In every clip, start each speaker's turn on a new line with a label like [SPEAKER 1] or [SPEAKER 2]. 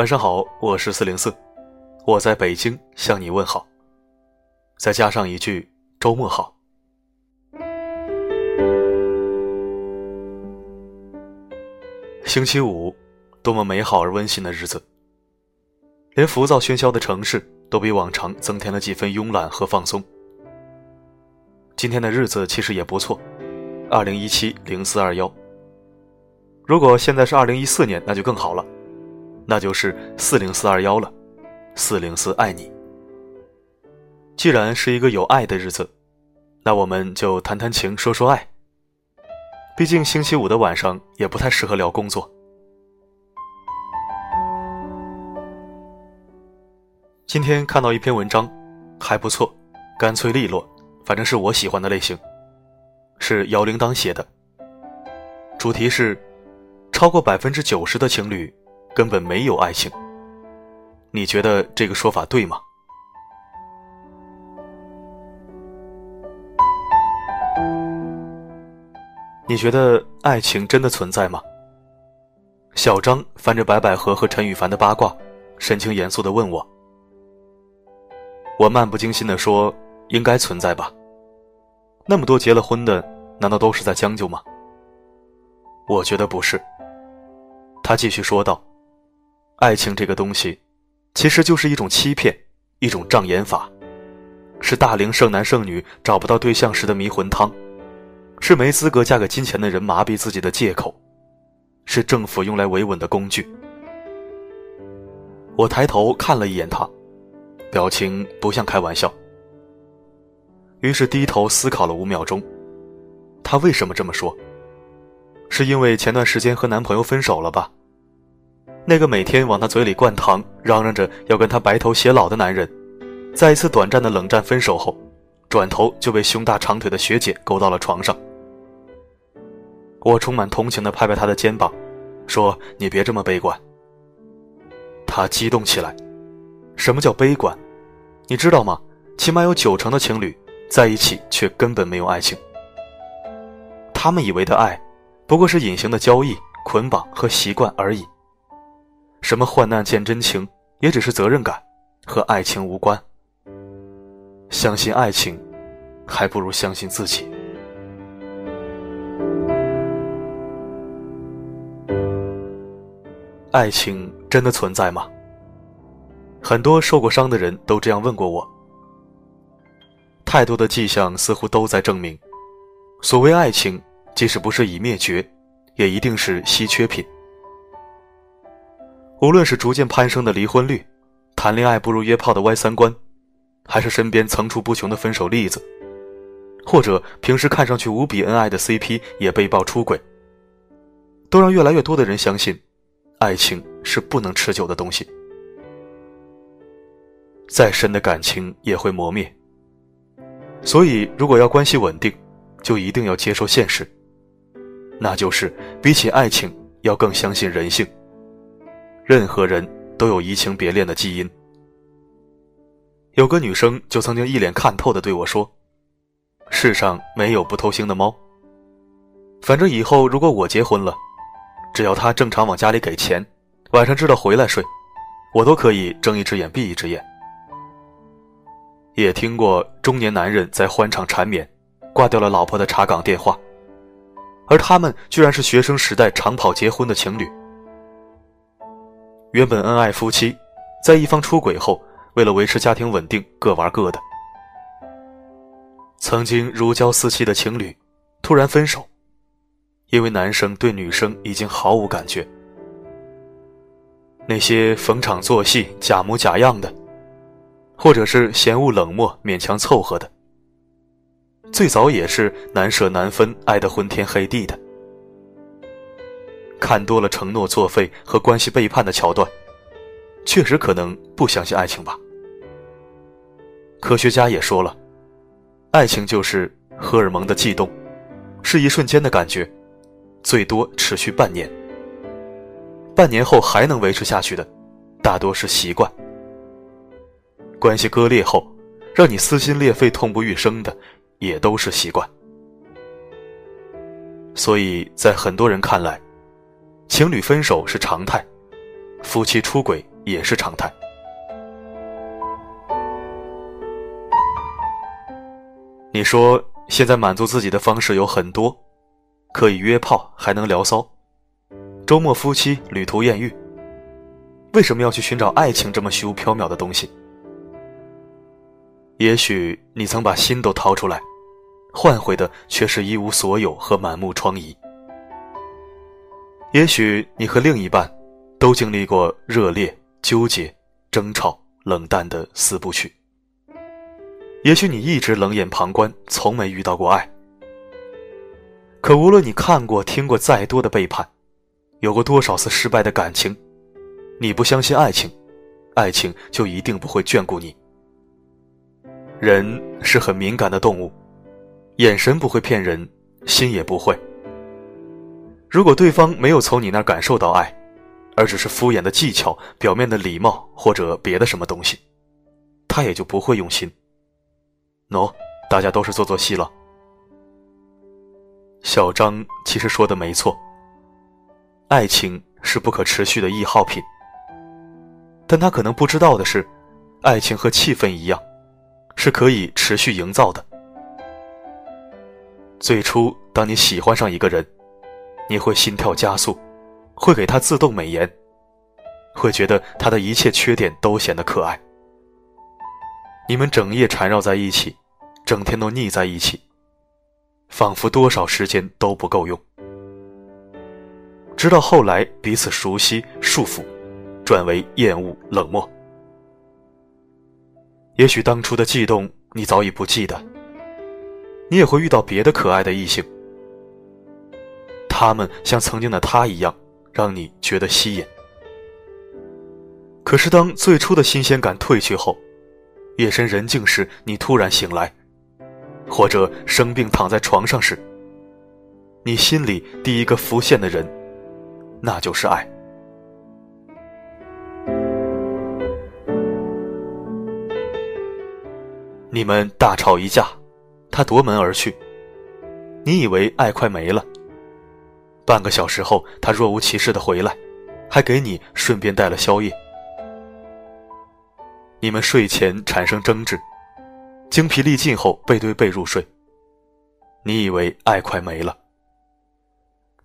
[SPEAKER 1] 晚上好，我是四零四，我在北京向你问好。再加上一句周末好。星期五，多么美好而温馨的日子。连浮躁喧嚣的城市都比往常增添了几分慵懒和放松。今天的日子其实也不错，二零一七零四二幺。如果现在是二零一四年，那就更好了。那就是四零四二幺了，四零四爱你。既然是一个有爱的日子，那我们就谈谈情，说说爱。毕竟星期五的晚上也不太适合聊工作。今天看到一篇文章，还不错，干脆利落，反正是我喜欢的类型。是姚铃铛写的，主题是超过百分之九十的情侣。根本没有爱情，你觉得这个说法对吗？你觉得爱情真的存在吗？小张翻着白百合和陈羽凡的八卦，神情严肃的问我。我漫不经心的说：“应该存在吧。那么多结了婚的，难道都是在将就吗？”我觉得不是。他继续说道。爱情这个东西，其实就是一种欺骗，一种障眼法，是大龄剩男剩女找不到对象时的迷魂汤，是没资格嫁给金钱的人麻痹自己的借口，是政府用来维稳的工具。我抬头看了一眼他，表情不像开玩笑，于是低头思考了五秒钟，他为什么这么说？是因为前段时间和男朋友分手了吧？那个每天往他嘴里灌糖、嚷嚷着要跟他白头偕老的男人，在一次短暂的冷战分手后，转头就被胸大长腿的学姐勾到了床上。我充满同情地拍拍他的肩膀，说：“你别这么悲观。”他激动起来：“什么叫悲观？你知道吗？起码有九成的情侣在一起却根本没有爱情。他们以为的爱，不过是隐形的交易、捆绑和习惯而已。”什么患难见真情，也只是责任感，和爱情无关。相信爱情，还不如相信自己。爱情真的存在吗？很多受过伤的人都这样问过我。太多的迹象似乎都在证明，所谓爱情，即使不是已灭绝，也一定是稀缺品。无论是逐渐攀升的离婚率，谈恋爱不如约炮的歪三观，还是身边层出不穷的分手例子，或者平时看上去无比恩爱的 CP 也被曝出轨，都让越来越多的人相信，爱情是不能持久的东西。再深的感情也会磨灭。所以，如果要关系稳定，就一定要接受现实，那就是比起爱情，要更相信人性。任何人都有移情别恋的基因。有个女生就曾经一脸看透的对我说：“世上没有不偷腥的猫。反正以后如果我结婚了，只要他正常往家里给钱，晚上知道回来睡，我都可以睁一只眼闭一只眼。”也听过中年男人在欢场缠绵，挂掉了老婆的查岗电话，而他们居然是学生时代长跑结婚的情侣。原本恩爱夫妻，在一方出轨后，为了维持家庭稳定，各玩各的。曾经如胶似漆的情侣，突然分手，因为男生对女生已经毫无感觉。那些逢场作戏、假模假样的，或者是嫌恶冷漠、勉强凑合的，最早也是难舍难分、爱得昏天黑地的。看多了承诺作废和关系背叛的桥段，确实可能不相信爱情吧。科学家也说了，爱情就是荷尔蒙的悸动，是一瞬间的感觉，最多持续半年。半年后还能维持下去的，大多是习惯。关系割裂后，让你撕心裂肺、痛不欲生的，也都是习惯。所以在很多人看来，情侣分手是常态，夫妻出轨也是常态。你说现在满足自己的方式有很多，可以约炮，还能聊骚，周末夫妻旅途艳遇。为什么要去寻找爱情这么虚无缥缈的东西？也许你曾把心都掏出来，换回的却是一无所有和满目疮痍。也许你和另一半都经历过热烈、纠结、争吵、冷淡的四部曲。也许你一直冷眼旁观，从没遇到过爱。可无论你看过、听过再多的背叛，有过多少次失败的感情，你不相信爱情，爱情就一定不会眷顾你。人是很敏感的动物，眼神不会骗人，心也不会。如果对方没有从你那儿感受到爱，而只是敷衍的技巧、表面的礼貌或者别的什么东西，他也就不会用心。喏，大家都是做做戏了。小张其实说的没错，爱情是不可持续的易耗品。但他可能不知道的是，爱情和气氛一样，是可以持续营造的。最初，当你喜欢上一个人，你会心跳加速，会给他自动美颜，会觉得他的一切缺点都显得可爱。你们整夜缠绕在一起。整天都腻在一起，仿佛多少时间都不够用。直到后来彼此熟悉、束缚，转为厌恶、冷漠。也许当初的悸动你早已不记得，你也会遇到别的可爱的异性，他们像曾经的他一样，让你觉得吸引。可是当最初的新鲜感褪去后，夜深人静时，你突然醒来。或者生病躺在床上时，你心里第一个浮现的人，那就是爱。你们大吵一架，他夺门而去。你以为爱快没了，半个小时后，他若无其事的回来，还给你顺便带了宵夜。你们睡前产生争执。精疲力尽后背对背入睡。你以为爱快没了。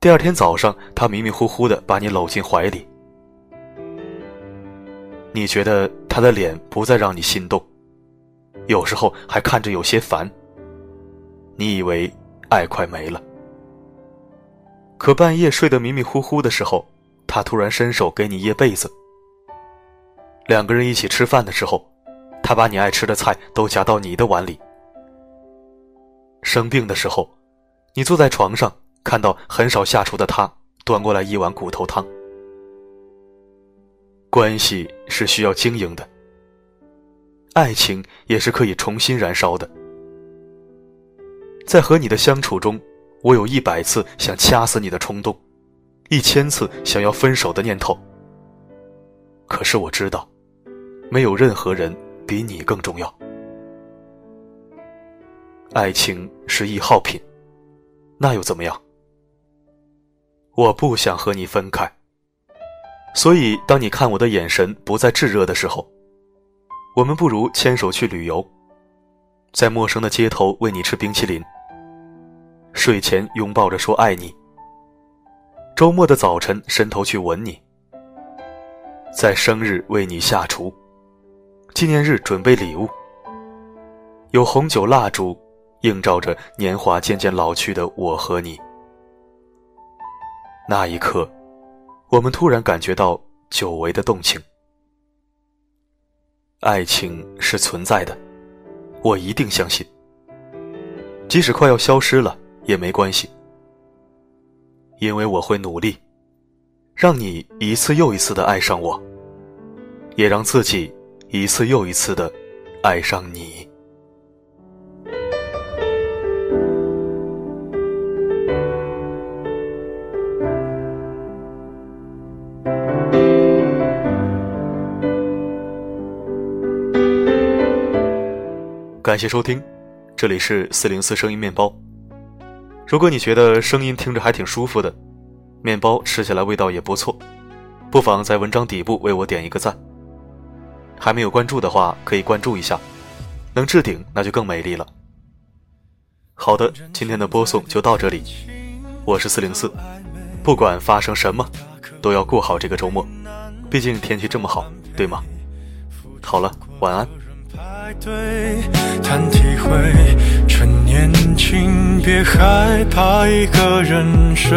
[SPEAKER 1] 第二天早上，他迷迷糊糊的把你搂进怀里。你觉得他的脸不再让你心动，有时候还看着有些烦。你以为爱快没了。可半夜睡得迷迷糊糊的时候，他突然伸手给你掖被子。两个人一起吃饭的时候。他把你爱吃的菜都夹到你的碗里。生病的时候，你坐在床上，看到很少下厨的他端过来一碗骨头汤。关系是需要经营的，爱情也是可以重新燃烧的。在和你的相处中，我有一百次想掐死你的冲动，一千次想要分手的念头。可是我知道，没有任何人。比你更重要。爱情是易耗品，那又怎么样？我不想和你分开，所以当你看我的眼神不再炙热的时候，我们不如牵手去旅游，在陌生的街头喂你吃冰淇淋，睡前拥抱着说爱你，周末的早晨伸头去吻你，在生日为你下厨。纪念日准备礼物，有红酒蜡烛，映照着年华渐渐老去的我和你。那一刻，我们突然感觉到久违的动情。爱情是存在的，我一定相信。即使快要消失了也没关系，因为我会努力，让你一次又一次的爱上我，也让自己。一次又一次的爱上你。感谢收听，这里是四零四声音面包。如果你觉得声音听着还挺舒服的，面包吃起来味道也不错，不妨在文章底部为我点一个赞。
[SPEAKER 2] 还没有关注的话，可以关注一下。能置顶那就更美丽了。好的，今天的播送就到这里。我是四零四，不管发生什么，都要过好这个周末。毕竟天气这么好，对吗？好了，晚安。别害怕一个人睡。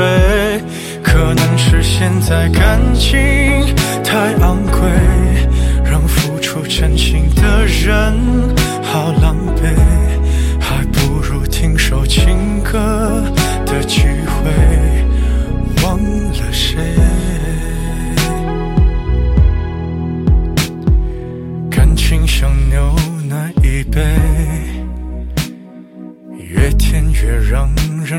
[SPEAKER 2] 可能是现在感情太昂贵，让付出真心的人好狼狈，还不如听首情歌的机会，忘了谁。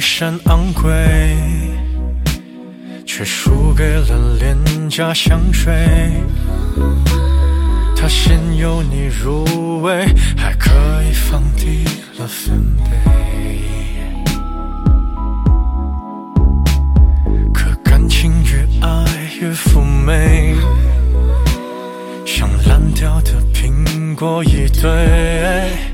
[SPEAKER 2] 山昂贵，却输给了廉价香水。它先由你入味，还可以放低了分贝。可感情越爱越妩媚，像烂掉的苹果一堆。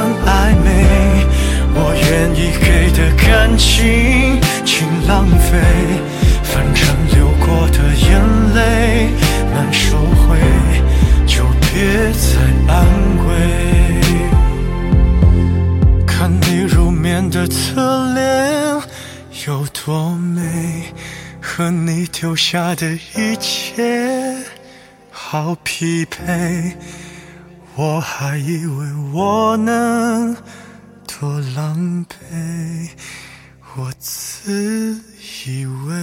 [SPEAKER 2] 算暧昧，我愿意给的感情请浪费。反正流过的眼泪难收回，就别再安慰。看你入眠的侧脸有多美，和你丢下的一切。好匹配，我还以为我能多狼狈，我自以为。